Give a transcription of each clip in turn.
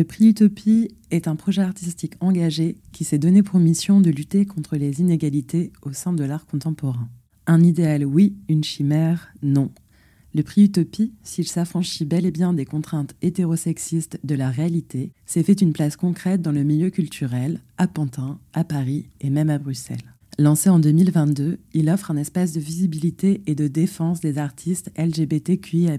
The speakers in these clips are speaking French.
Le prix Utopie est un projet artistique engagé qui s'est donné pour mission de lutter contre les inégalités au sein de l'art contemporain. Un idéal oui, une chimère non. Le prix Utopie, s'il s'affranchit bel et bien des contraintes hétérosexistes de la réalité, s'est fait une place concrète dans le milieu culturel, à Pantin, à Paris et même à Bruxelles. Lancé en 2022, il offre un espace de visibilité et de défense des artistes LGBTQIA,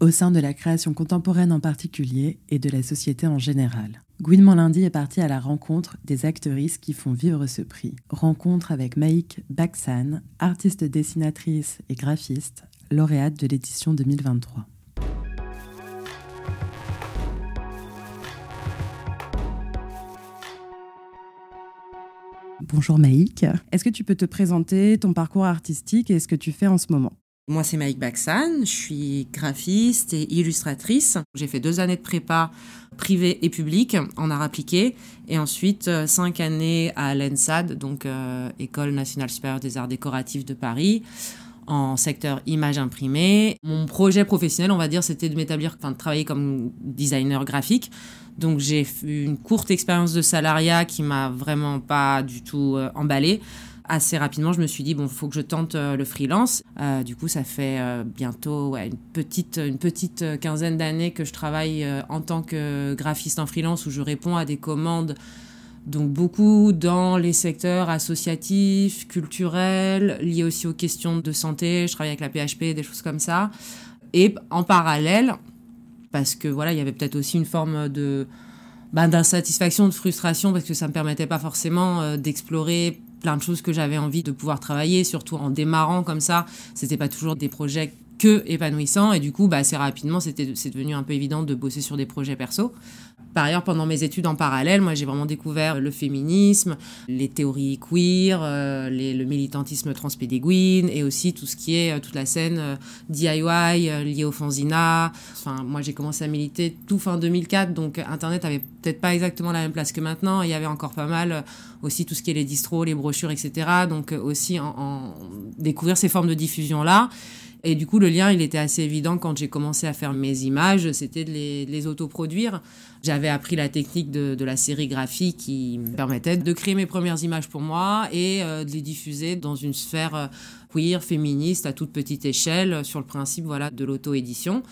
au sein de la création contemporaine en particulier et de la société en général. Gouinement Lundi est parti à la rencontre des actrices qui font vivre ce prix. Rencontre avec Maïk Baksan, artiste dessinatrice et graphiste, lauréate de l'édition 2023. Bonjour Maïk, est-ce que tu peux te présenter ton parcours artistique et ce que tu fais en ce moment? Moi, c'est Maïk Baksan, je suis graphiste et illustratrice. J'ai fait deux années de prépa privée et publique en art appliqué et ensuite euh, cinq années à l'ENSAD, donc euh, École nationale supérieure des arts décoratifs de Paris en secteur image imprimée. Mon projet professionnel, on va dire, c'était de m'établir, enfin de travailler comme designer graphique. Donc j'ai eu une courte expérience de salariat qui m'a vraiment pas du tout euh, emballée assez rapidement, je me suis dit, bon, il faut que je tente euh, le freelance. Euh, du coup, ça fait euh, bientôt une, petite, une petite quinzaine d'années que je travaille en tant que graphiste en freelance où je réponds à des commandes. Donc beaucoup dans les secteurs associatifs, culturels, liés aussi aux questions de santé. Je travaille avec la PHP, des choses comme ça. Et en parallèle, parce que voilà, il y avait peut-être aussi une forme de bah, d'insatisfaction, de frustration, parce que ça me permettait pas forcément d'explorer plein de choses que j'avais envie de pouvoir travailler, surtout en démarrant comme ça. C'était pas toujours des projets que épanouissants et du coup, bah, assez rapidement, c'était c'est devenu un peu évident de bosser sur des projets perso. Par ailleurs, pendant mes études en parallèle, moi, j'ai vraiment découvert le féminisme, les théories queer, euh, le militantisme transpédéguine et aussi tout ce qui est euh, toute la scène euh, DIY liée au fanzina. Enfin, moi, j'ai commencé à militer tout fin 2004, donc Internet avait peut-être pas exactement la même place que maintenant. Il y avait encore pas mal aussi tout ce qui est les distros, les brochures, etc. Donc aussi en, en découvrir ces formes de diffusion là. Et du coup, le lien, il était assez évident quand j'ai commencé à faire mes images, c'était de les, les autoproduire. J'avais appris la technique de, de, la sérigraphie qui me permettait de créer mes premières images pour moi et euh, de les diffuser dans une sphère euh, queer, féministe, à toute petite échelle, sur le principe voilà, de l'auto-édition.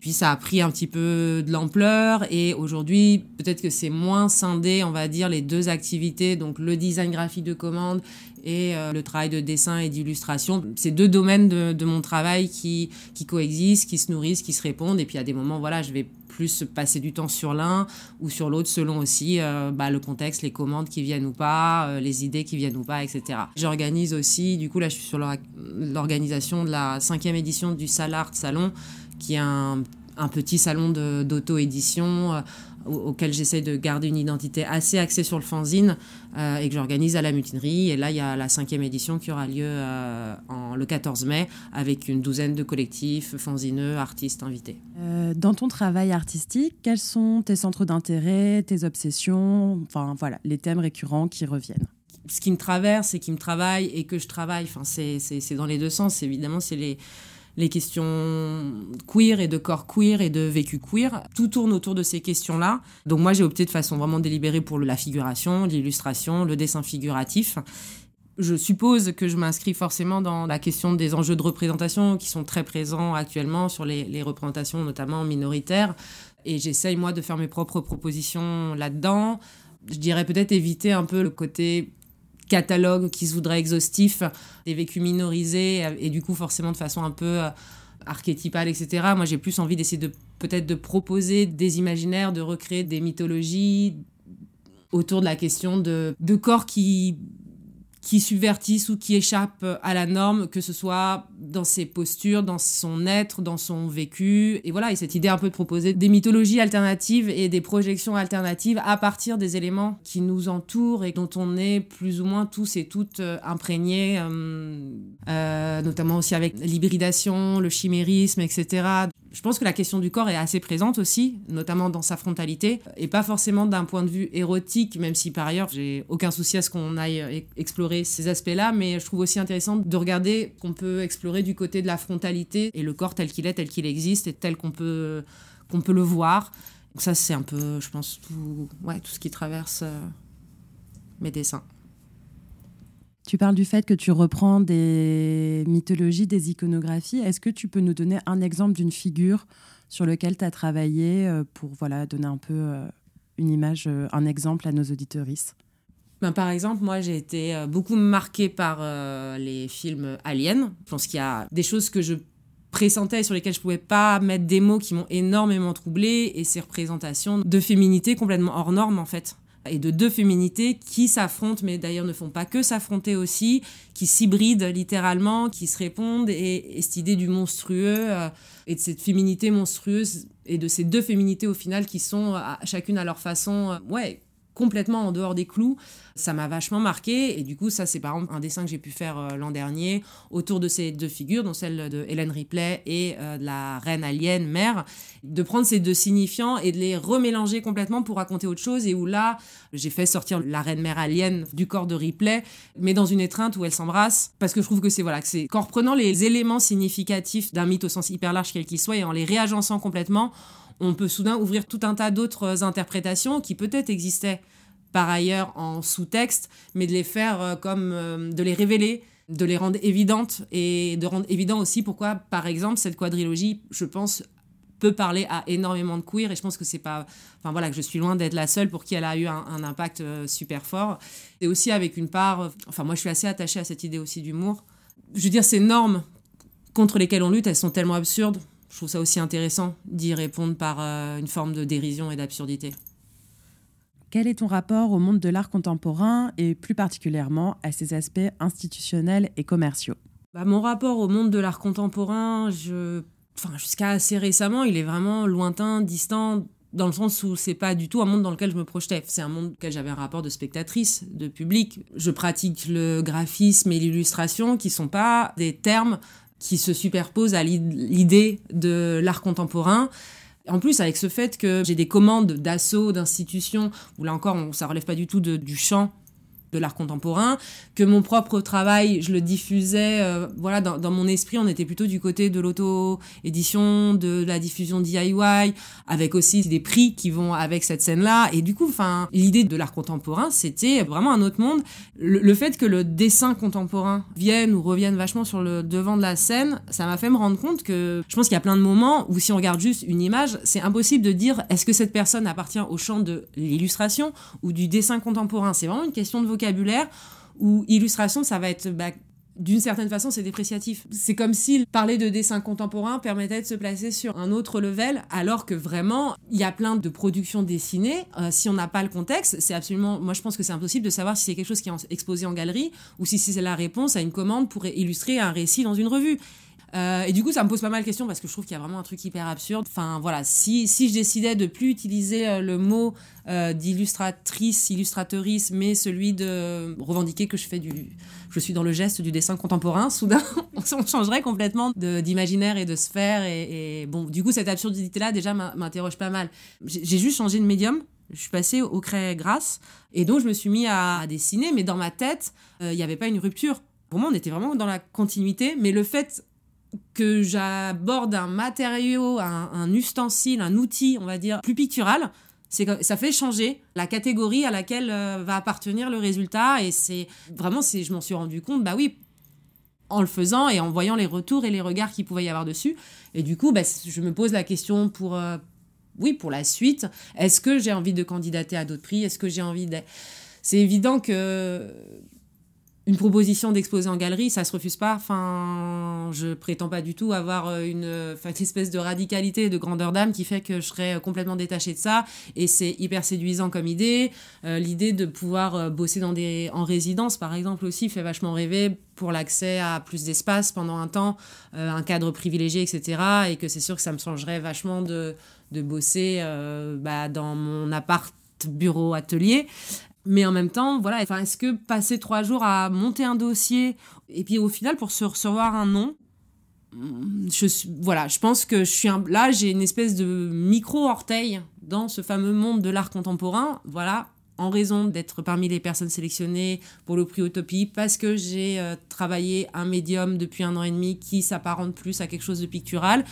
Puis ça a pris un petit peu de l'ampleur et aujourd'hui, peut-être que c'est moins scindé, on va dire, les deux activités, donc le design graphique de commande et euh, le travail de dessin et d'illustration. C'est deux domaines de, mon travail qui, qui coexistent, qui se nourrissent, qui se répondent. Et puis à des moments, voilà, je vais plus passer du temps sur l'un ou sur l'autre selon aussi euh, bah, le contexte, les commandes qui viennent ou pas, euh, les idées qui viennent ou pas, etc. J'organise aussi, du coup là je suis sur l'organisation de la cinquième édition du Salart Salon qui est un, un petit salon d'auto-édition euh, auquel j'essaie de garder une identité assez axée sur le fanzine euh, et que j'organise à la mutinerie. Et là, il y a la cinquième édition qui aura lieu euh, en, le 14 mai avec une douzaine de collectifs, fanzineux, artistes invités. dans ton travail artistique, quels sont tes centres d'intérêt, tes obsessions, enfin voilà, les thèmes récurrents qui reviennent Ce qui me traverse et qui me travaille et que je travaille, enfin, c'est dans les deux sens. Évidemment, c'est les les questions queer et de corps queer et de vécu queer. Tout tourne autour de ces questions-là. Donc moi, j'ai opté de façon vraiment délibérée pour la figuration, l'illustration, le dessin figuratif. Je suppose que je m'inscris forcément dans la question des enjeux de représentation qui sont très présents actuellement sur les, représentations, notamment minoritaires. Et j'essaye, moi, de faire mes propres propositions là-dedans. Je dirais peut-être éviter un peu le côté catalogue qui se voudrait exhaustif, des vécus minorisés, et du coup forcément de façon un peu euh, archétypale, etc. Moi j'ai plus envie d'essayer de peut-être de proposer des imaginaires, de recréer des mythologies autour de la question de, corps qui qui subvertissent ou qui échappent à la norme, que ce soit dans ses postures, dans son être, dans son vécu. Et voilà, et cette idée un peu de proposer des mythologies alternatives et des projections alternatives à partir des éléments qui nous entourent et dont on est plus ou moins tous et toutes euh, imprégnés, euh, euh, notamment aussi avec l'hybridation, le chimérisme, etc. Je pense que la question du corps est assez présente aussi, notamment dans sa frontalité, et pas forcément d'un point de vue érotique, même si par ailleurs j'ai aucun souci à ce qu'on aille explorer ces aspects-là, mais je trouve aussi intéressant de regarder qu'on peut explorer du côté de la frontalité et le corps tel qu'il est, tel qu'il existe et tel qu'on peut, peut le voir. Donc ça c'est un peu, je pense, tout, ouais, tout ce qui traverse euh, mes dessins. Tu parles du fait que tu reprends des mythologies, des iconographies. Est-ce que tu peux nous donner un exemple d'une figure sur laquelle tu as travaillé euh, pour voilà, donner un peu euh, une image, un exemple à nos auditorices ben, par exemple, moi j'ai été beaucoup marquée par les films Aliens. Je pense qu'il y a des choses que je pressentais sur lesquelles je pouvais pas mettre des mots qui m'ont énormément troublée et ces représentations de féminité complètement hors normes en fait et de deux féminités qui s'affrontent, mais d'ailleurs ne font pas que s'affronter aussi, qui s'hybrident littéralement, qui se répondent, et, cette idée du monstrueux euh, et de cette féminité monstrueuse et de ces deux féminités au final qui sont chacune à leur façon, euh, ouais, complètement en dehors des clous. Ça m'a vachement marqué. Et du coup, ça, c'est par exemple un dessin que j'ai pu faire euh, l'an dernier autour de ces deux figures, dont celle de Hélène Ripley et euh, de la reine alien mère. De prendre ces deux signifiants et de les remélanger complètement pour raconter autre chose. Et où là, j'ai fait sortir la reine mère alien du corps de Ripley, mais dans une étreinte où elle s'embrasse. Parce que je trouve que c'est voilà, c'est qu'en reprenant les éléments significatifs d'un mythe au sens hyper large quel qu'il soit et en les réagençant complètement, on peut soudain ouvrir tout un tas d'autres interprétations qui peut-être existaient par ailleurs en sous-texte, mais de les faire euh, comme euh, de les révéler, de les rendre évidentes et de rendre évident aussi pourquoi, par exemple, cette quadrilogie, je pense, peut parler à énormément de queer et je pense que c'est pas enfin voilà que je suis loin d'être la seule pour qui elle a eu un, impact euh, super fort. Et aussi avec une part enfin moi je suis assez attachée à cette idée aussi d'humour. Je veux dire ces normes contre lesquelles on lutte elles sont tellement absurdes je trouve ça aussi intéressant d'y répondre par euh, une forme de dérision et d'absurdité. Quel est ton rapport au monde de l'art contemporain et plus particulièrement à ses aspects institutionnels et commerciaux? Bah, Mon rapport au monde de l'art contemporain, je... enfin, jusqu'à assez récemment, il est vraiment lointain, distant, dans le sens où c'est pas du tout un monde dans lequel je me projetais. C'est un monde dans lequel j'avais un rapport de spectatrice, de public. Je pratique le graphisme et l'illustration qui sont pas des termes qui se superpose à l'idée de l'art contemporain. En plus, avec ce fait que j'ai des commandes d'assauts, d'institutions, où là encore, ça relève pas du tout du champ de l'art contemporain, que mon propre travail, je le diffusais, euh, voilà, dans, mon esprit, on était plutôt du côté de l'auto-édition, de la diffusion DIY, avec aussi des prix qui vont avec cette scène-là. Et du coup, enfin, l'idée de l'art contemporain, c'était vraiment un autre monde. Le, fait que le dessin contemporain vienne ou revienne vachement sur le devant de la scène, ça m'a fait me rendre compte que je pense qu'il y a plein de moments où si on regarde juste une image, c'est impossible de dire est-ce que cette personne appartient au champ de l'illustration ou du dessin contemporain? C'est vraiment une question de vocabulaire ou illustration, ça va être bah, d'une certaine façon, c'est dépréciatif. C'est comme si parler de dessin contemporain permettait de se placer sur un autre level, alors que vraiment, il y a plein de productions dessinées. Euh, si on n'a pas le contexte, c'est absolument. Moi, je pense que c'est impossible de savoir si c'est quelque chose qui est exposé en galerie ou si c'est la réponse à une commande pour illustrer un récit dans une revue. Euh, et du coup, ça me pose pas mal de questions parce que je trouve qu'il y a vraiment un truc hyper absurde. Enfin, voilà, si, si je décidais de plus utiliser euh, le mot euh, d'illustratrice, illustratrice, mais celui de revendiquer que je fais du. Je suis dans le geste du dessin contemporain, soudain, on changerait complètement d'imaginaire et de sphère. Et, bon, du coup, cette absurdité-là, déjà, m'interroge pas mal. J'ai juste changé de médium. Je suis passée au craie grasse. Et donc, je me suis mis à, dessiner, mais dans ma tête, il n'y avait pas une rupture. Pour moi, on était vraiment dans la continuité, mais le fait que j'aborde un matériau, un, ustensile, un outil, on va dire, plus pictural, ça fait changer la catégorie à laquelle euh, va appartenir le résultat. Et c'est vraiment, je m'en suis rendu compte, bah oui, en le faisant et en voyant les retours et les regards qu'il pouvait y avoir dessus. Et du coup, bah, je me pose la question pour, euh, oui, pour la suite. Est-ce que j'ai envie de candidater à d'autres prix? Est-ce que j'ai envie de... C'est évident que une proposition d'exposer en galerie, ça se refuse pas. Enfin, je prétends pas du tout avoir euh, une, espèce de radicalité, de grandeur d'âme qui fait que je serais complètement détachée de ça. Et c'est hyper séduisant comme idée. Euh, l'idée de pouvoir euh, bosser dans des, en résidence, par exemple, aussi fait vachement rêver pour l'accès à plus d'espace pendant un temps, un cadre privilégié, etc. Et que c'est sûr que ça me changerait vachement de, de bosser bah, dans mon appart bureau atelier mais en même temps, voilà, enfin, est-ce que passer trois jours à monter un dossier et puis au final pour se recevoir un nom, je suis, voilà, je pense que je suis là, j'ai une espèce de micro orteil dans ce fameux monde de l'art contemporain, voilà, en raison d'être parmi les personnes sélectionnées pour le prix Utopie, parce que j'ai euh, travaillé un médium depuis un an et demi qui s'apparente plus à quelque chose de pictural.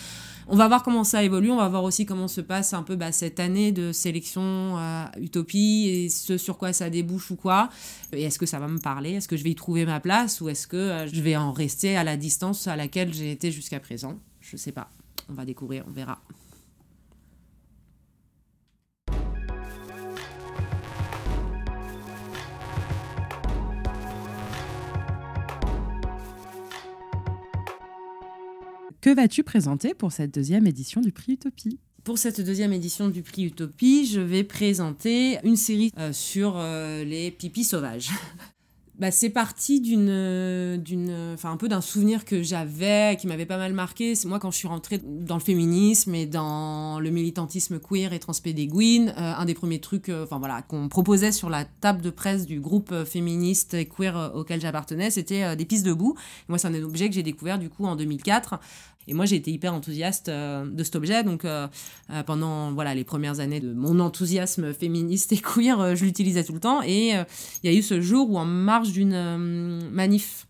On va voir comment ça évolue, on va voir aussi comment se passe un peu bah, cette année de sélection Utopie et ce sur quoi ça débouche ou quoi. Et est-ce que ça va me parler? Est-ce que je vais y trouver ma place ou est-ce que euh, je vais en rester à la distance à laquelle j'ai été jusqu'à présent? Je sais pas. On va découvrir, on verra. Que vas-tu présenter pour cette deuxième édition du prix Utopie? Pour cette deuxième édition du prix Utopie, je vais présenter une série euh, sur euh, les pipis sauvages. bah, c'est parti d'une, d'une, enfin un peu d'un souvenir que j'avais, qui m'avait pas mal marqué. C'est moi quand je suis rentrée dans le féminisme et dans le militantisme queer et transpédéguine, euh, un des premiers trucs, euh, enfin voilà, qu'on proposait sur la table de presse du groupe féministe et queer auquel j'appartenais, c'était des pistes debout. moi, c'est un objet que j'ai découvert du coup en 2004 et moi, j'ai été hyper enthousiaste euh, de cet objet. Donc, euh, euh, pendant voilà, les premières années de mon enthousiasme féministe et queer, je l'utilisais tout le temps. Et il y a eu ce jour où, en marge d'une manif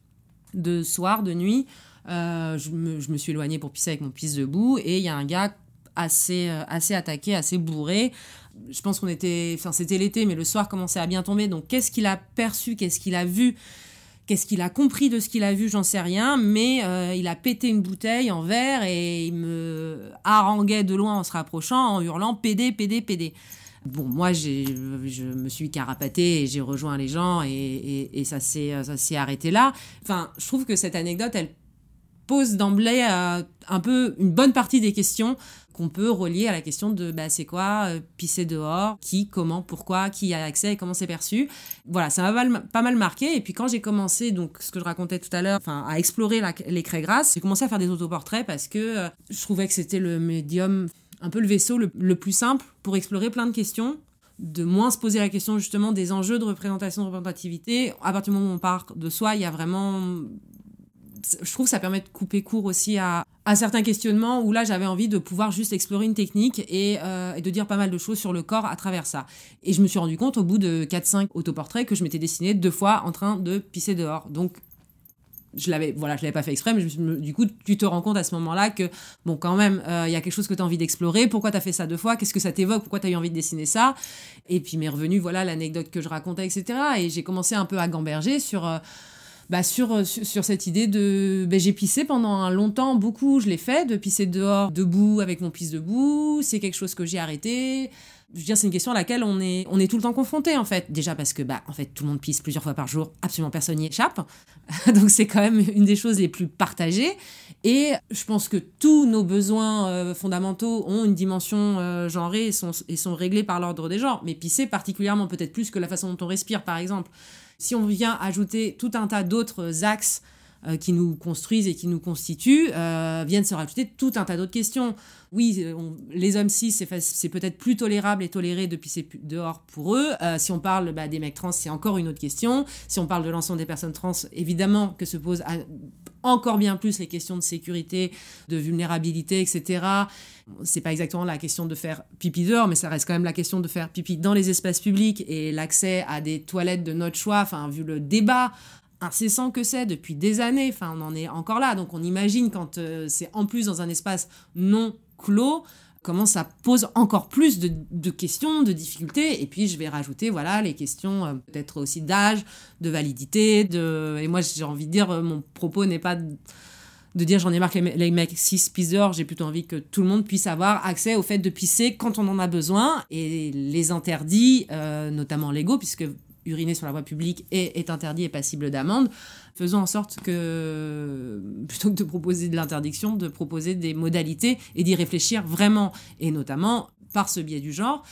de soir, de nuit, je me, suis éloignée pour pisser avec mon pisse debout. Et il y a un gars assez, assez attaqué, assez bourré. Je pense qu'on était. Enfin, c'était l'été, mais le soir commençait à bien tomber. Donc, qu'est-ce qu'il a perçu? Qu'est-ce qu'il a vu? Qu'est-ce qu'il a compris de ce qu'il a vu, j'en sais rien, mais euh, il a pété une bouteille en verre et il me haranguait de loin en se rapprochant, en hurlant PD, PD, PD. Bon, moi, je me suis carapatée et j'ai rejoint les gens et, ça s'est arrêté là. Enfin, je trouve que cette anecdote, elle pose d'emblée euh, un peu une bonne partie des questions qu'on peut relier à la question de bah, c'est quoi euh, pisser dehors, qui, comment, pourquoi, qui a accès et comment c'est perçu. Voilà, ça m'a pas mal marqué. Et puis quand j'ai commencé, donc ce que je racontais tout à l'heure, à explorer les craies grasses, j'ai commencé à faire des autoportraits parce que euh, je trouvais que c'était le médium, un peu le vaisseau le, le plus simple pour explorer plein de questions de moins se poser la question justement des enjeux de représentation, de représentativité. À partir du moment où on part de soi, il y a vraiment je trouve que ça permet de couper court aussi à, certains questionnements où là j'avais envie de pouvoir juste explorer une technique euh, et, de dire pas mal de choses sur le corps à travers ça. Et je me suis rendu compte au bout de 4-5 autoportraits que je m'étais dessiné deux fois en train de pisser dehors. Donc je l'avais voilà je l'avais pas fait exprès mais du coup tu te rends compte à ce moment-là que bon quand même euh, il y a quelque chose que tu as envie d'explorer. Pourquoi tu as fait ça deux fois? Qu'est-ce que ça t'évoque? Pourquoi tu as eu envie de dessiner ça? Et puis m'est revenu voilà l'anecdote que je racontais etc et j'ai commencé un peu à gamberger sur euh, bah, sur, sur, cette idée de. Bah, j'ai pissé pendant un longtemps, beaucoup, je l'ai fait, de pisser dehors, debout, avec mon pisse debout. C'est quelque chose que j'ai arrêté. Je veux dire, c'est une question à laquelle on est, on est tout le temps confronté, en fait. Déjà parce que, bah, en fait, tout le monde pisse plusieurs fois par jour, absolument personne n'y échappe. Donc, c'est quand même une des choses les plus partagées. Et je pense que tous nos besoins euh, fondamentaux ont une dimension euh, genrée et sont, et sont réglés par l'ordre des genres. Mais pisser particulièrement, peut-être plus que la façon dont on respire, par exemple. Si on vient ajouter tout un tas d'autres axes qui nous construisent et qui nous constituent, euh, viennent se rajouter tout un tas d'autres questions. Oui, euh, les hommes cis, c'est peut-être plus tolérable et toléré de pisser dehors pour eux. si on parle bah, des mecs trans, c'est encore une autre question. Si on parle de l'ensemble des personnes trans, évidemment que se pose encore bien plus les questions de sécurité, de vulnérabilité, etc. C'est pas exactement la question de faire pipi dehors, mais ça reste quand même la question de faire pipi dans les espaces publics et l'accès à des toilettes de notre choix, enfin, vu le débat incessant que c'est depuis des années, enfin, on en est encore là. Donc, on imagine quand euh, c'est en plus dans un espace non clos, comment ça pose encore plus de, questions, de difficultés. Et puis, je vais rajouter, voilà, les questions euh, peut-être aussi d'âge, de validité. De... Et moi, j'ai envie de dire, euh, mon propos n'est pas de, dire j'en ai marre que les, mecs 6 pisseurs. J'ai plutôt envie que tout le monde puisse avoir accès au fait de pisser quand on en a besoin. Et les interdits, notamment légaux, puisque uriner sur la voie publique est interdit et passible d'amende. Faisons en sorte que, plutôt que de proposer de l'interdiction, de proposer des modalités et d'y réfléchir vraiment, et notamment par ce biais du genre.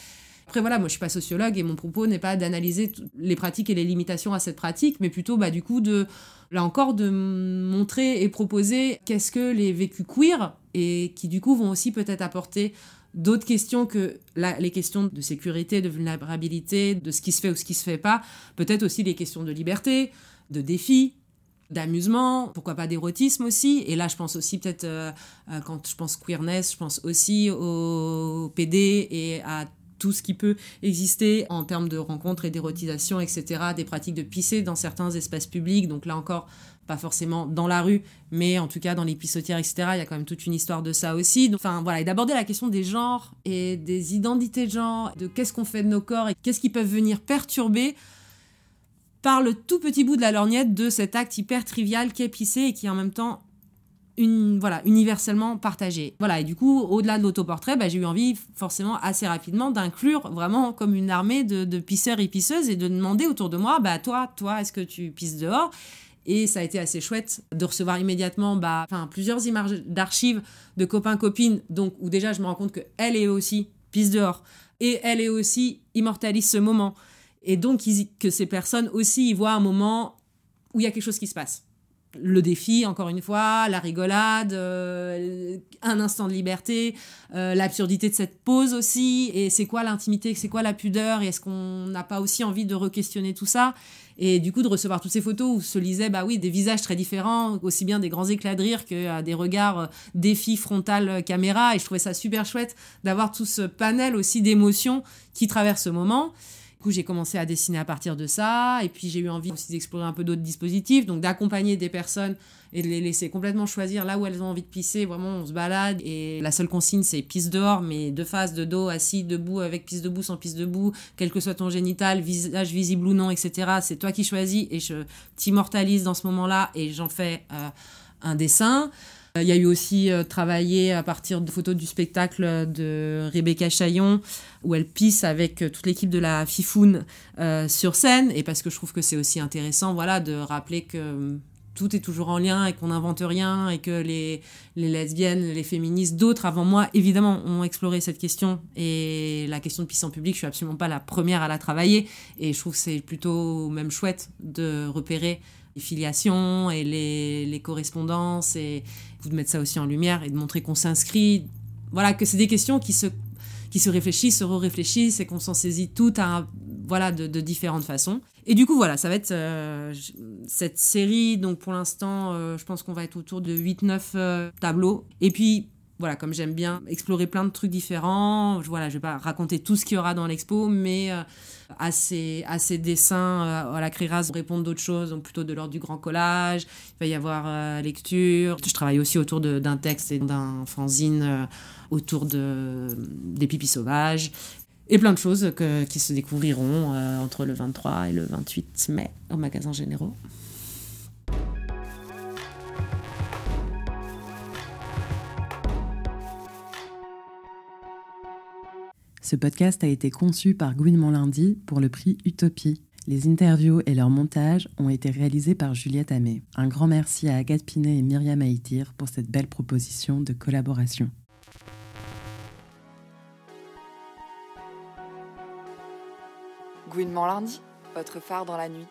Après voilà, moi je suis pas sociologue et mon propos n'est pas d'analyser les pratiques et les limitations à cette pratique, mais plutôt bah, du coup de, là encore, de montrer et proposer qu'est-ce que les vécus queer et qui du coup vont aussi peut-être apporter d'autres questions que les questions de sécurité, de vulnérabilité, de ce qui se fait ou ce qui se fait pas, peut-être aussi les questions de liberté, de défi, d'amusement, pourquoi pas d'érotisme aussi. Et là, je pense aussi peut-être, euh, euh, quand je pense queerness, je pense aussi au PD et à tout ce qui peut exister en termes de rencontres et d'érotisation, etc., des pratiques de pisser dans certains espaces publics. Donc là encore, pas forcément dans la rue, mais en tout cas dans les pissotières, etc. Il y a quand même toute une histoire de ça aussi. enfin voilà, et d'aborder la question des genres et des identités de genre, de qu'est-ce qu'on fait de nos corps et qu'est-ce qui peuvent venir perturber par le tout petit bout de la lorgnette de cet acte hyper trivial qui est pisser et qui en même temps une, voilà, universellement partagé. Voilà, et du coup, au-delà de l'autoportrait, bah, j'ai eu envie forcément assez rapidement d'inclure vraiment comme une armée de, de, pisseurs et pisseuses et de demander autour de moi, bah toi, toi, est-ce que tu pisses dehors? Et ça a été assez chouette de recevoir immédiatement bah, plusieurs images d'archives de copains-copines, donc où déjà je me rends compte qu'elle est aussi pisse dehors et elle est aussi immortalise ce moment. Et donc que ces personnes aussi y voient un moment où il y a quelque chose qui se passe le défi, encore une fois, la rigolade, euh, un instant de liberté, euh, l'absurdité de cette pause aussi, et c'est quoi l'intimité, c'est quoi la pudeur, et est-ce qu'on n'a pas aussi envie de re-questionner tout ça? Et du coup, de recevoir toutes ces photos où se lisaient, bah oui, des visages très différents, aussi bien des grands éclats de rire que euh, des regards défi frontal caméra, et je trouvais ça super chouette d'avoir tout ce panel aussi d'émotions qui traverse ce moment j'ai commencé à dessiner à partir de ça. Et puis, j'ai eu envie aussi d'explorer un peu d'autres dispositifs. Donc, d'accompagner des personnes et de les laisser complètement choisir là où elles ont envie de pisser. Vraiment, on se balade. Et la seule consigne, c'est pisse dehors, mais de face, de dos, assis, debout, avec pisse debout, sans pisse debout, quel que soit ton génital, visage visible ou non, etc. C'est toi qui choisis et je t'immortalise dans ce moment-là et j'en fais euh, un dessin. Euh, il y a eu aussi euh, travaillé à partir de photos du spectacle de Rebecca Chaillon, où elle pisse avec euh, toute l'équipe de la Fifoun sur scène, et parce que je trouve que c'est aussi intéressant voilà, de rappeler que tout est toujours en lien et qu'on n'invente rien et que les, les lesbiennes, les féministes, d'autres avant moi, évidemment, ont exploré cette question. Et la question de pisse en public, je suis absolument pas la première à la travailler. Et je trouve que c'est plutôt même chouette de repérer les filiations et les, correspondances et, de mettre ça aussi en lumière et de montrer qu'on s'inscrit. Voilà, que c'est des questions qui se, qui se réfléchissent, se re-réfléchissent et qu'on s'en saisit toutes à, voilà, de, de, différentes façons. Et du coup, voilà, ça va être euh, cette série. Donc pour l'instant, euh, je pense qu'on va être autour de 8-9 euh, tableaux. Et puis, voilà, comme j'aime bien explorer plein de trucs différents, je, voilà, je vais pas raconter tout ce qu'il y aura dans l'expo, mais à, ces, à dessins, à la créeras répondre d'autres choses, donc plutôt de l'ordre du grand collage. Il va y avoir lecture. Je travaille aussi autour d'un texte et d'un fanzine autour de, des pipis sauvages et plein de choses qui se découvriront euh, entre le 23 et le 28 mai au magasin généraux. Ce podcast a été conçu par Gwyn Monlundi pour le prix Utopie. Les interviews et leur montage ont été réalisés par Juliette Amé. Un grand merci à Agathe Pinet et Myriam Haïtir pour cette belle proposition de collaboration. Gouinement lundi, votre phare dans la nuit.